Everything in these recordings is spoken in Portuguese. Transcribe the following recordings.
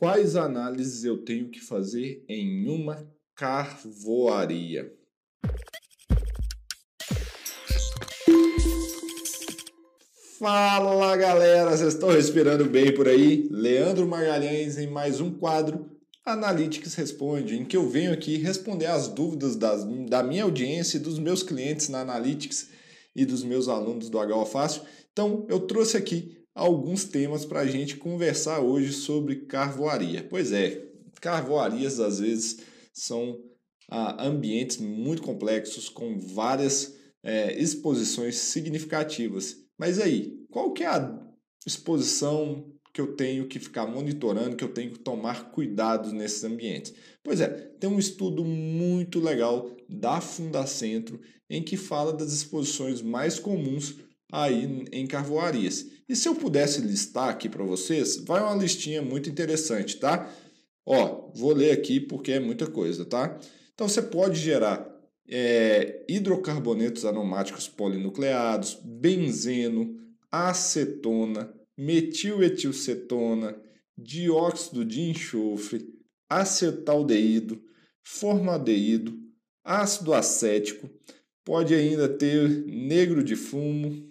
Quais análises eu tenho que fazer em uma carvoaria? Fala galera, vocês estão respirando bem por aí? Leandro Magalhães em mais um quadro Analytics Responde, em que eu venho aqui responder as dúvidas das, da minha audiência e dos meus clientes na Analytics e dos meus alunos do HO Fácil. Então eu trouxe aqui alguns temas para a gente conversar hoje sobre carvoaria. Pois é, carvoarias às vezes são ah, ambientes muito complexos com várias é, exposições significativas. Mas aí, qual que é a exposição que eu tenho que ficar monitorando, que eu tenho que tomar cuidados nesses ambientes? Pois é, tem um estudo muito legal da Fundacentro em que fala das exposições mais comuns aí em carvoarias. E se eu pudesse listar aqui para vocês, vai uma listinha muito interessante, tá? Ó, vou ler aqui porque é muita coisa, tá? Então você pode gerar é, hidrocarbonetos aromáticos polinucleados, benzeno, acetona, metiletilcetona, dióxido de enxofre, acetaldeído, formaldeído, ácido acético, pode ainda ter negro de fumo,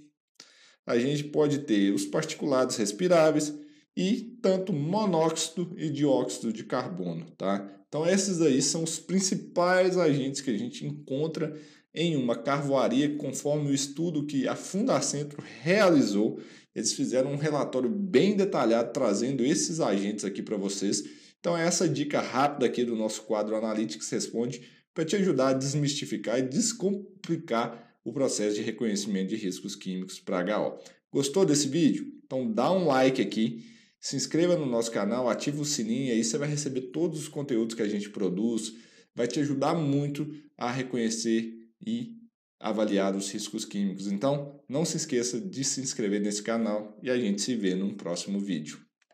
a gente pode ter os particulados respiráveis e tanto monóxido e dióxido de carbono, tá? Então esses aí são os principais agentes que a gente encontra em uma carvoaria, conforme o estudo que a Fundacentro realizou. Eles fizeram um relatório bem detalhado trazendo esses agentes aqui para vocês. Então essa dica rápida aqui do nosso quadro Analytics Responde para te ajudar a desmistificar e descomplicar o processo de reconhecimento de riscos químicos para HO. Gostou desse vídeo? Então dá um like aqui, se inscreva no nosso canal, ativa o sininho, aí você vai receber todos os conteúdos que a gente produz, vai te ajudar muito a reconhecer e avaliar os riscos químicos. Então, não se esqueça de se inscrever nesse canal e a gente se vê num próximo vídeo.